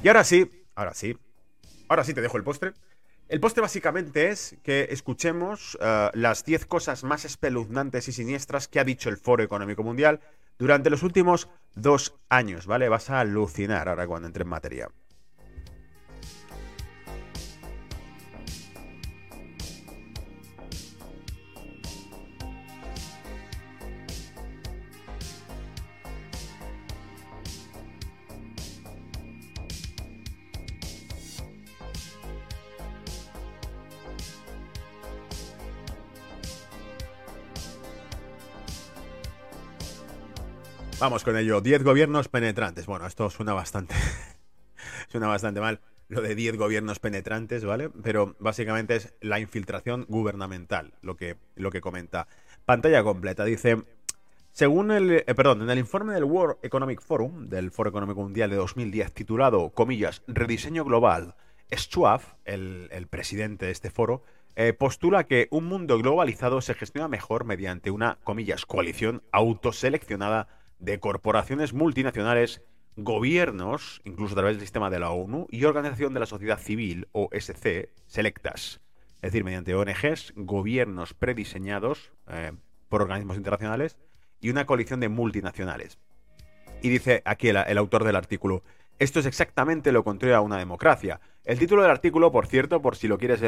Y ahora sí, ahora sí, ahora sí te dejo el postre. El postre básicamente es que escuchemos uh, las 10 cosas más espeluznantes y siniestras que ha dicho el Foro Económico Mundial durante los últimos dos años, ¿vale? Vas a alucinar ahora cuando entre en materia. Vamos con ello. 10 gobiernos penetrantes. Bueno, esto suena bastante. suena bastante mal. Lo de 10 gobiernos penetrantes, ¿vale? Pero básicamente es la infiltración gubernamental, lo que, lo que comenta. Pantalla completa. Dice. Según el. Eh, perdón, en el informe del World Economic Forum, del Foro Económico Mundial de 2010, titulado, comillas, Rediseño Global, Schwab, el, el presidente de este foro, eh, postula que un mundo globalizado se gestiona mejor mediante una, comillas, coalición autoseleccionada de corporaciones multinacionales, gobiernos, incluso a través del sistema de la ONU, y organización de la sociedad civil, OSC, selectas. Es decir, mediante ONGs, gobiernos prediseñados eh, por organismos internacionales y una coalición de multinacionales. Y dice aquí el, autor del artículo, esto es exactamente lo contrario a una democracia. El título del artículo, por cierto, por si lo quieres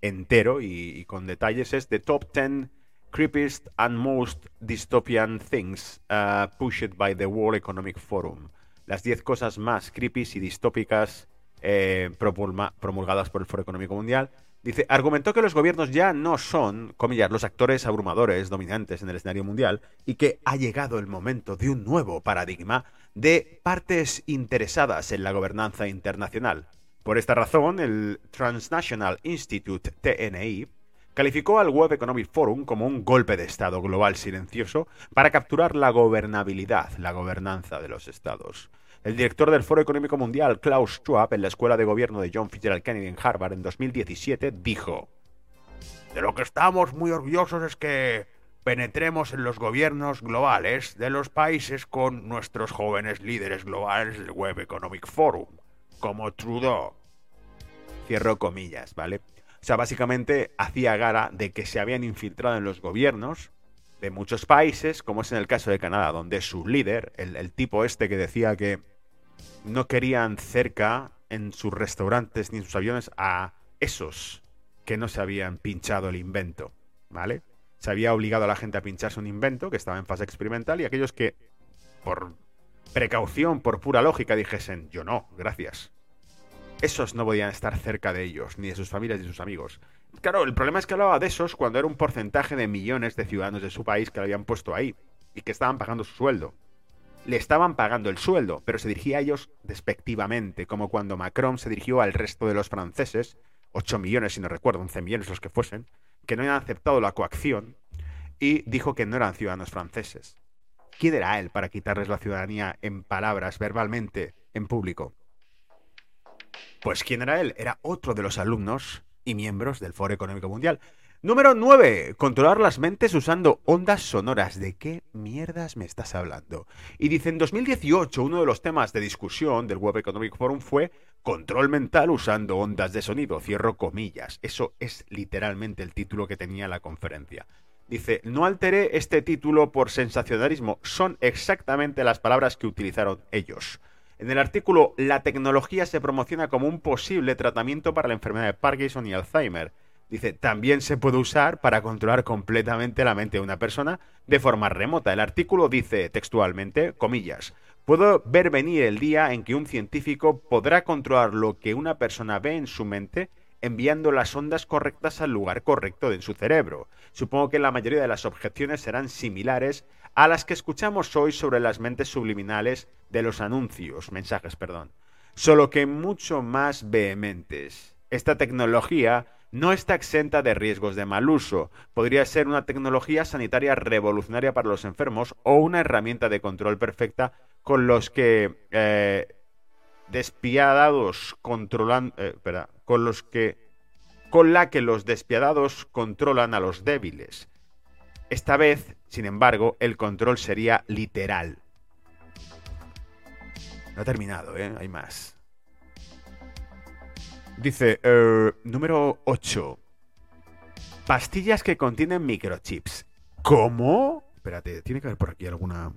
entero y, y con detalles, es The Top 10 creepiest and most dystopian things uh, pushed by the World Economic Forum. Las 10 cosas más creepy y distópicas eh, promulgadas por el Foro Económico Mundial. Dice, argumentó que los gobiernos ya no son, comillas, los actores abrumadores dominantes en el escenario mundial y que ha llegado el momento de un nuevo paradigma de partes interesadas en la gobernanza internacional. Por esta razón, el Transnational Institute, TNI, calificó al Web Economic Forum como un golpe de Estado global silencioso para capturar la gobernabilidad, la gobernanza de los estados. El director del Foro Económico Mundial, Klaus Schwab, en la Escuela de Gobierno de John Fitzgerald Kennedy en Harvard en 2017, dijo, De lo que estamos muy orgullosos es que penetremos en los gobiernos globales de los países con nuestros jóvenes líderes globales del Web Economic Forum, como Trudeau. Cierro comillas, ¿vale? O sea, básicamente hacía gara de que se habían infiltrado en los gobiernos de muchos países, como es en el caso de Canadá, donde su líder, el, tipo este que decía que no querían cerca en sus restaurantes ni en sus aviones a esos que no se habían pinchado el invento, ¿vale? Se había obligado a la gente a pincharse un invento que estaba en fase experimental y aquellos que, por precaución, por pura lógica, dijesen, yo no, gracias esos no podían estar cerca de ellos, ni de sus familias ni de sus amigos. Claro, el problema es que hablaba de esos cuando era un porcentaje de millones de ciudadanos de su país que lo habían puesto ahí y que estaban pagando su sueldo. Le estaban pagando el sueldo, pero se dirigía a ellos despectivamente, como cuando Macron se dirigió al resto de los franceses, 8 millones si no recuerdo, 11 millones los que fuesen, que no habían aceptado la coacción y dijo que no eran ciudadanos franceses. ¿Quién era él para quitarles la ciudadanía en palabras, verbalmente, en público? Pues ¿quién era él? Era otro de los alumnos y miembros del Foro Económico Mundial. Número 9. Controlar las mentes usando ondas sonoras. ¿De qué mierdas me estás hablando? Y dice, en 2018 uno de los temas de discusión del Web Economic Forum fue control mental usando ondas de sonido. Cierro comillas. Eso es literalmente el título que tenía la conferencia. Dice, no alteré este título por sensacionalismo. Son exactamente las palabras que utilizaron ellos. En el artículo, la tecnología se promociona como un posible tratamiento para la enfermedad de Parkinson y Alzheimer. Dice, también se puede usar para controlar completamente la mente de una persona de forma remota. El artículo dice textualmente, comillas, puedo ver venir el día en que un científico podrá controlar lo que una persona ve en su mente enviando las ondas correctas al lugar correcto en su cerebro. Supongo que la mayoría de las objeciones serán similares a las que escuchamos hoy sobre las mentes subliminales de los anuncios, mensajes, perdón, solo que mucho más vehementes. Esta tecnología no está exenta de riesgos de mal uso. Podría ser una tecnología sanitaria revolucionaria para los enfermos o una herramienta de control perfecta con los que eh, despiadados controlan, eh, con los que con la que los despiadados controlan a los débiles. Esta vez, sin embargo, el control sería literal. No ha terminado, ¿eh? Hay más. Dice, eh, número 8. Pastillas que contienen microchips. ¿Cómo? Espérate, tiene que haber por aquí alguna...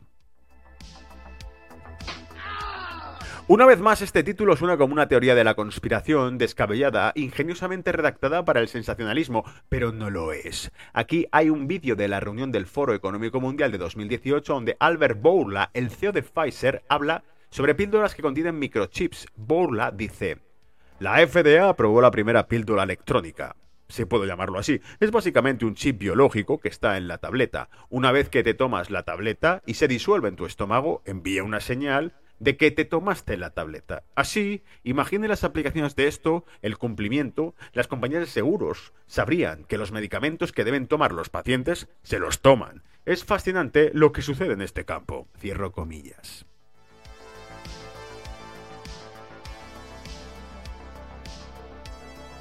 Una vez más, este título suena como una teoría de la conspiración descabellada, ingeniosamente redactada para el sensacionalismo, pero no lo es. Aquí hay un vídeo de la reunión del Foro Económico Mundial de 2018 donde Albert Bourla, el CEO de Pfizer, habla sobre píldoras que contienen microchips. Bourla dice, la FDA aprobó la primera píldora electrónica si puedo llamarlo así. Es básicamente un chip biológico que está en la tableta. Una vez que te tomas la tableta y se disuelve en tu estómago, envía una señal de que te tomaste la tableta. Así, imagine las aplicaciones de esto, el cumplimiento, las compañías de seguros sabrían que los medicamentos que deben tomar los pacientes se los toman. Es fascinante lo que sucede en este campo. Cierro comillas.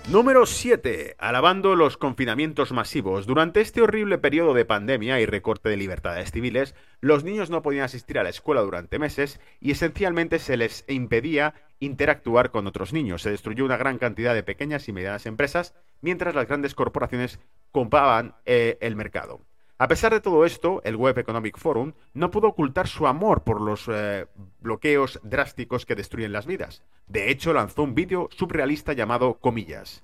Número 7. Alabando los confinamientos masivos. Durante este horrible periodo de pandemia y recorte de libertades civiles, los niños no podían asistir a la escuela durante meses y esencialmente se les impedía interactuar con otros niños. Se destruyó una gran cantidad de pequeñas y medianas empresas mientras las grandes corporaciones compraban eh, el mercado. A pesar de todo esto, el Web Economic Forum no pudo ocultar su amor por los eh, bloqueos drásticos que destruyen las vidas. De hecho, lanzó un vídeo surrealista llamado Comillas.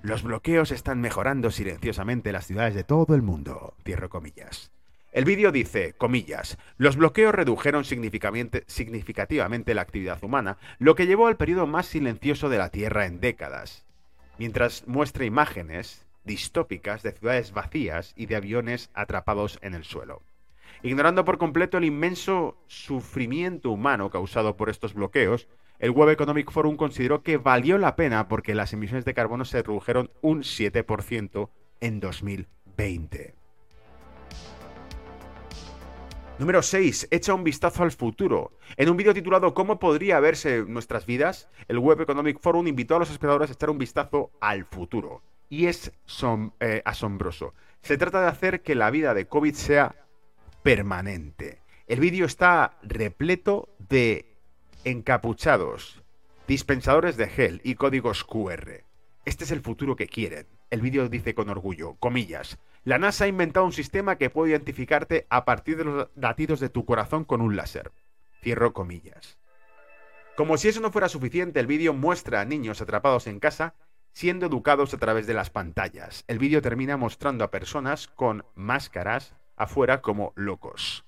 Los bloqueos están mejorando silenciosamente las ciudades de todo el mundo. Comillas. El vídeo dice, comillas, los bloqueos redujeron significativamente la actividad humana, lo que llevó al periodo más silencioso de la Tierra en décadas. Mientras muestra imágenes, distópicas de ciudades vacías y de aviones atrapados en el suelo. Ignorando por completo el inmenso sufrimiento humano causado por estos bloqueos, el Web Economic Forum consideró que valió la pena porque las emisiones de carbono se redujeron un 7% en 2020. Número 6. Echa un vistazo al futuro. En un vídeo titulado ¿Cómo podría verse nuestras vidas? El Web Economic Forum invitó a los espectadores a echar un vistazo al futuro y es eh, asombroso. Se trata de hacer que la vida de COVID sea permanente. El vídeo está repleto de encapuchados, dispensadores de gel y códigos QR. Este es el futuro que quieren. El vídeo dice con orgullo, comillas, la NASA ha inventado un sistema que puede identificarte a partir de los latidos de tu corazón con un láser. Cierro comillas. Como si eso no fuera suficiente, el vídeo muestra a niños atrapados en casa siendo educados a través de las pantallas. El vídeo termina mostrando a personas con máscaras afuera como locos.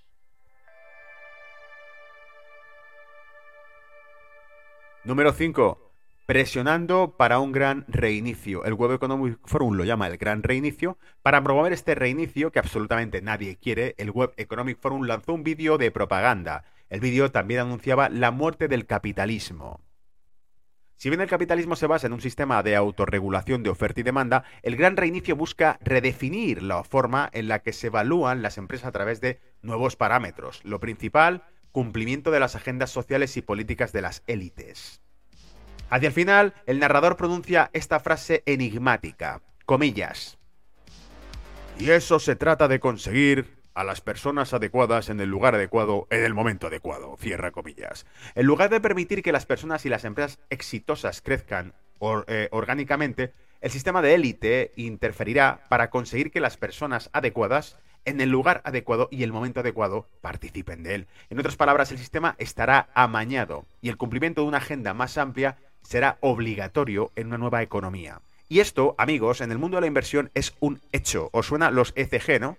Número 5. Presionando para un gran reinicio. El Web Economic Forum lo llama el gran reinicio. Para promover este reinicio, que absolutamente nadie quiere, el Web Economic Forum lanzó un vídeo de propaganda. El vídeo también anunciaba la muerte del capitalismo. Si bien el capitalismo se basa en un sistema de autorregulación de oferta y demanda, el gran reinicio busca redefinir la forma en la que se evalúan las empresas a través de nuevos parámetros. Lo principal, cumplimiento de las agendas sociales y políticas de las élites. Hacia el final, el narrador pronuncia esta frase enigmática, comillas. Y eso se trata de conseguir a las personas adecuadas en el lugar adecuado en el momento adecuado, cierra comillas. En lugar de permitir que las personas y las empresas exitosas crezcan eh, orgánicamente, el sistema de élite interferirá para conseguir que las personas adecuadas en el lugar adecuado y el momento adecuado participen de él. En otras palabras, el sistema estará amañado y el cumplimiento de una agenda más amplia será obligatorio en una nueva economía. Y esto, amigos, en el mundo de la inversión es un hecho. ¿Os suena los ECG, no?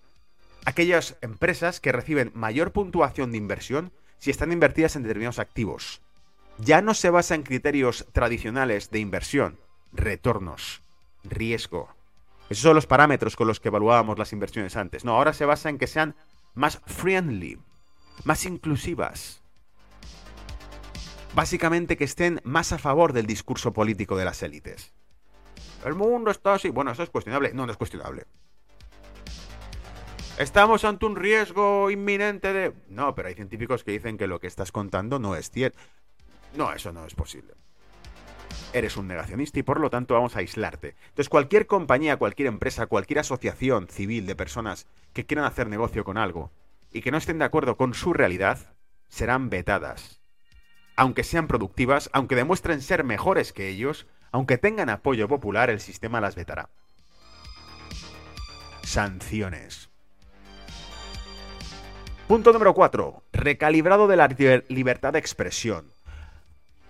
Aquellas empresas que reciben mayor puntuación de inversión si están invertidas en determinados activos. Ya no se basa en criterios tradicionales de inversión, retornos, riesgo. Esos son los parámetros con los que evaluábamos las inversiones antes. No, ahora se basa en que sean más friendly, más inclusivas. Básicamente que estén más a favor del discurso político de las élites. El mundo está así. Bueno, eso es cuestionable. No, no es cuestionable. Estamos ante un riesgo inminente de... No, pero hay científicos que dicen que lo que estás contando no es cierto. No, eso no es posible. Eres un negacionista y por lo tanto vamos a aislarte. Entonces cualquier compañía, cualquier empresa, cualquier asociación civil de personas que quieran hacer negocio con algo y que no estén de acuerdo con su realidad, serán vetadas. Aunque sean productivas, aunque demuestren ser mejores que ellos, Aunque tengan apoyo popular, el sistema las vetará. Sanciones. Punto número 4. Recalibrado de la libertad de expresión.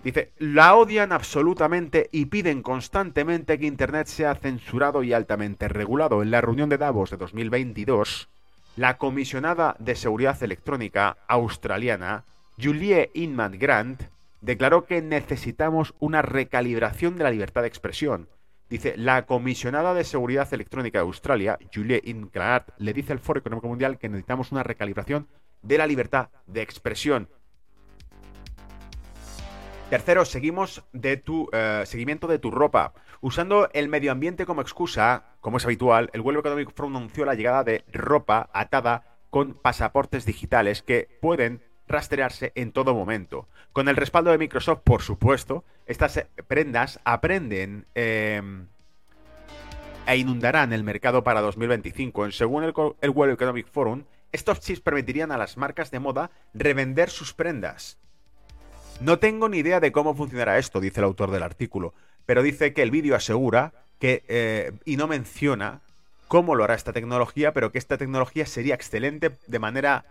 Dice, la odian absolutamente y piden constantemente que Internet sea censurado y altamente regulado. En la reunión de Davos de 2022, la comisionada de seguridad electrónica australiana, Julie Inman Grant, declaró que necesitamos una recalibración de la libertad de expresión. Dice, la comisionada de seguridad electrónica de Australia, Julie Inman Grant, le dice al Foro Económico Mundial que necesitamos una recalibración de la libertad de expresión. Tercero, seguimos de tu eh, seguimiento de tu ropa. Usando el medio ambiente como excusa, como es habitual, el World Economic Forum anunció la llegada de ropa atada con pasaportes digitales que pueden rastrearse en todo momento. Con el respaldo de Microsoft, por supuesto, estas prendas aprenden em, e inundarán el mercado para 2025. Según el, el World Economic Forum, estos chips permitirían a las marcas de moda revender sus prendas no tengo ni idea de cómo funcionará esto, dice el autor del artículo, pero dice que el vídeo asegura que, eh, y no menciona cómo lo hará esta tecnología, pero que esta tecnología sería excelente de manera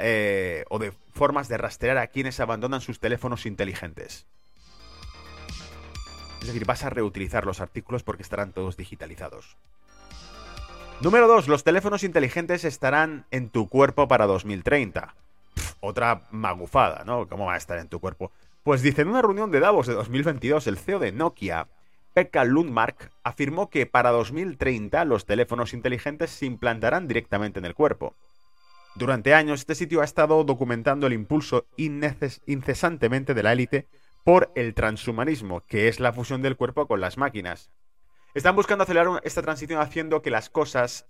eh, o de formas de rastrear a quienes abandonan sus teléfonos inteligentes. Es decir, vas a reutilizar los artículos porque estarán todos digitalizados. Número 2. Los teléfonos inteligentes estarán en tu cuerpo para 2030 otra magufada, ¿no? ¿Cómo va a estar en tu cuerpo? Pues dice, en una reunión de Davos de 2022, el CEO de Nokia, Pekka Lundmark, afirmó que para 2030 los teléfonos inteligentes se implantarán directamente en el cuerpo. Durante años, este sitio ha estado documentando el impulso incesantemente de la élite por el transhumanismo, que es la fusión del cuerpo con las máquinas. Están buscando acelerar esta transición haciendo que las cosas,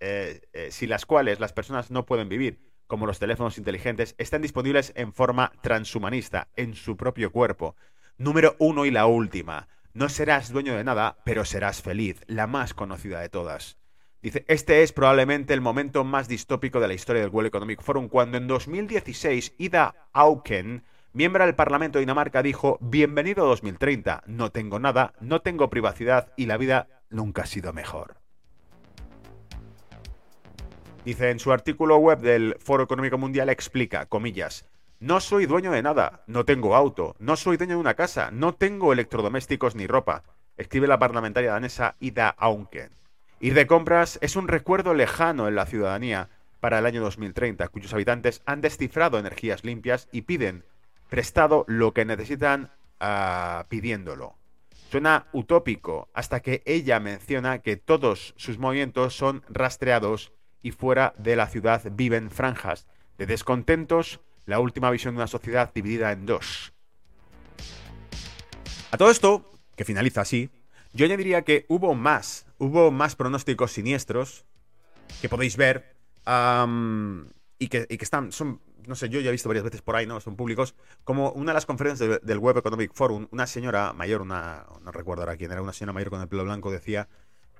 eh, eh, sin las cuales las personas no pueden vivir, como los teléfonos inteligentes, están disponibles en forma transhumanista, en su propio cuerpo. Número uno y la última. No serás dueño de nada, pero serás feliz, la más conocida de todas. Dice, este es probablemente el momento más distópico de la historia del World Economic Forum, cuando en 2016 Ida Auken, miembro del Parlamento de Dinamarca, dijo, bienvenido a 2030, no tengo nada, no tengo privacidad y la vida nunca ha sido mejor. Dice en su artículo web del Foro Económico Mundial, explica, comillas, no soy dueño de nada, no tengo auto, no soy dueño de una casa, no tengo electrodomésticos ni ropa, escribe la parlamentaria danesa Ida Aunken. Ir de compras es un recuerdo lejano en la ciudadanía para el año 2030, cuyos habitantes han descifrado energías limpias y piden prestado lo que necesitan ah, pidiéndolo. Suena utópico hasta que ella menciona que todos sus movimientos son rastreados y fuera de la ciudad viven franjas de descontentos, la última visión de una sociedad dividida en dos. A todo esto, que finaliza así, yo añadiría que hubo más, hubo más pronósticos siniestros que podéis ver y, que, están, son, no sé, yo ya he visto varias veces por ahí, ¿no? Son públicos, como una de las conferencias del Web Economic Forum, una señora mayor, una, no recuerdo ahora quién era, una señora mayor con el pelo blanco decía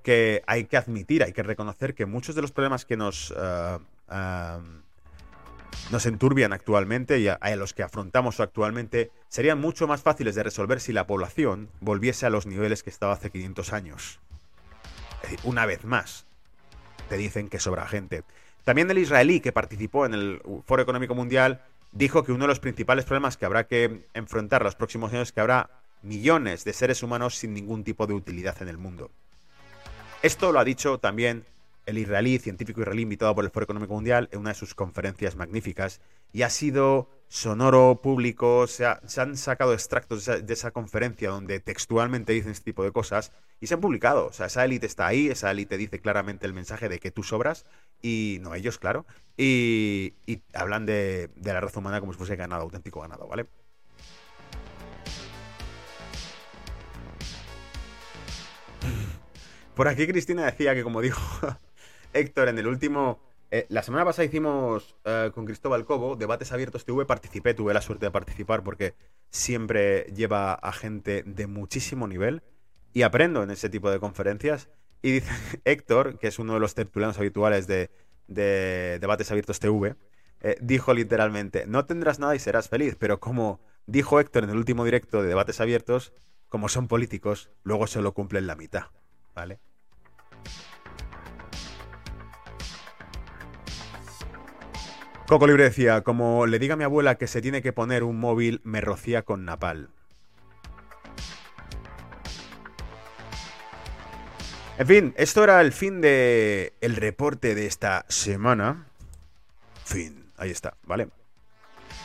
que hay que admitir, hay que reconocer que muchos de los problemas que nos, eh, nos enturbian actualmente y a, los que afrontamos actualmente serían mucho más fáciles de resolver si la población volviese a los niveles que estaba hace 500 años. Decir, una vez más, te dicen que sobra gente. También el israelí que participó en el Foro Económico Mundial dijo que uno de los principales problemas que habrá que enfrentar los próximos años es que habrá millones de seres humanos sin ningún tipo de utilidad en el mundo. Esto lo ha dicho también el israelí, científico israelí invitado por el Foro Económico Mundial en una de sus conferencias magníficas y ha sido sonoro, público, se, han sacado extractos de esa, conferencia donde textualmente dicen este tipo de cosas y se han publicado. O sea, esa élite está ahí, esa élite dice claramente el mensaje de que tú sobras y no ellos, claro, y, hablan de, de la raza humana como si fuese ganado, auténtico ganado, ¿vale? Por aquí Cristina decía que, como dijo Héctor en el último. Eh, la semana pasada hicimos eh, con Cristóbal Cobo debates abiertos TV, participé, tuve la suerte de participar porque siempre lleva a gente de muchísimo nivel y aprendo en ese tipo de conferencias. Y dice Héctor, que es uno de los tertulianos habituales de, debates abiertos TV, eh, dijo literalmente, no tendrás nada y serás feliz, pero como dijo Héctor en el último directo de debates abiertos, como son políticos, luego solo cumplen la mitad, ¿vale? Coco Libre decía, como le diga a mi abuela que se tiene que poner un móvil, me rocía con napal. En fin, esto era el fin de el reporte de esta semana. Fin, ahí está, ¿vale?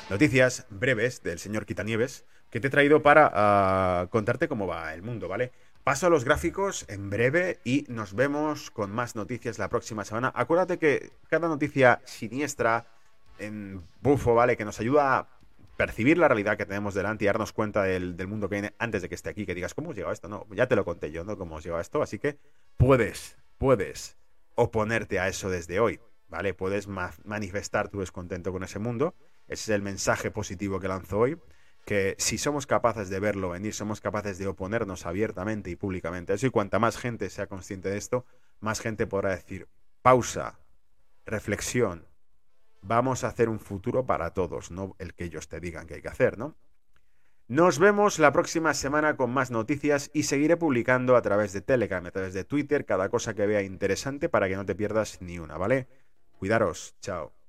Noticias breves del señor Quitanieves que te he traído para ah, contarte cómo va el mundo, ¿vale? Paso a los gráficos en breve y nos vemos con más noticias la próxima semana. Acuérdate que cada noticia siniestra en bufo, ¿vale? Que nos ayuda a percibir la realidad que tenemos delante y darnos cuenta del, mundo que viene antes de que esté aquí, que digas, ¿cómo os llegado esto? No, ya te lo conté yo, ¿no? ¿Cómo os llegado esto? Así que puedes, puedes oponerte a eso desde hoy, ¿vale? Puedes manifestar tu descontento con ese mundo. Ese es el mensaje positivo que lanzo hoy. Que si somos capaces de verlo venir, somos capaces de oponernos abiertamente y públicamente a eso, y cuanta más gente sea consciente de esto, más gente podrá decir, pausa, reflexión, vamos a hacer un futuro para todos, no el que ellos te digan que hay que hacer, ¿no? Nos vemos la próxima semana con más noticias y seguiré publicando a través de Telegram, a través de Twitter, cada cosa que vea interesante para que no te pierdas ni una, ¿vale? Cuidaros, chao.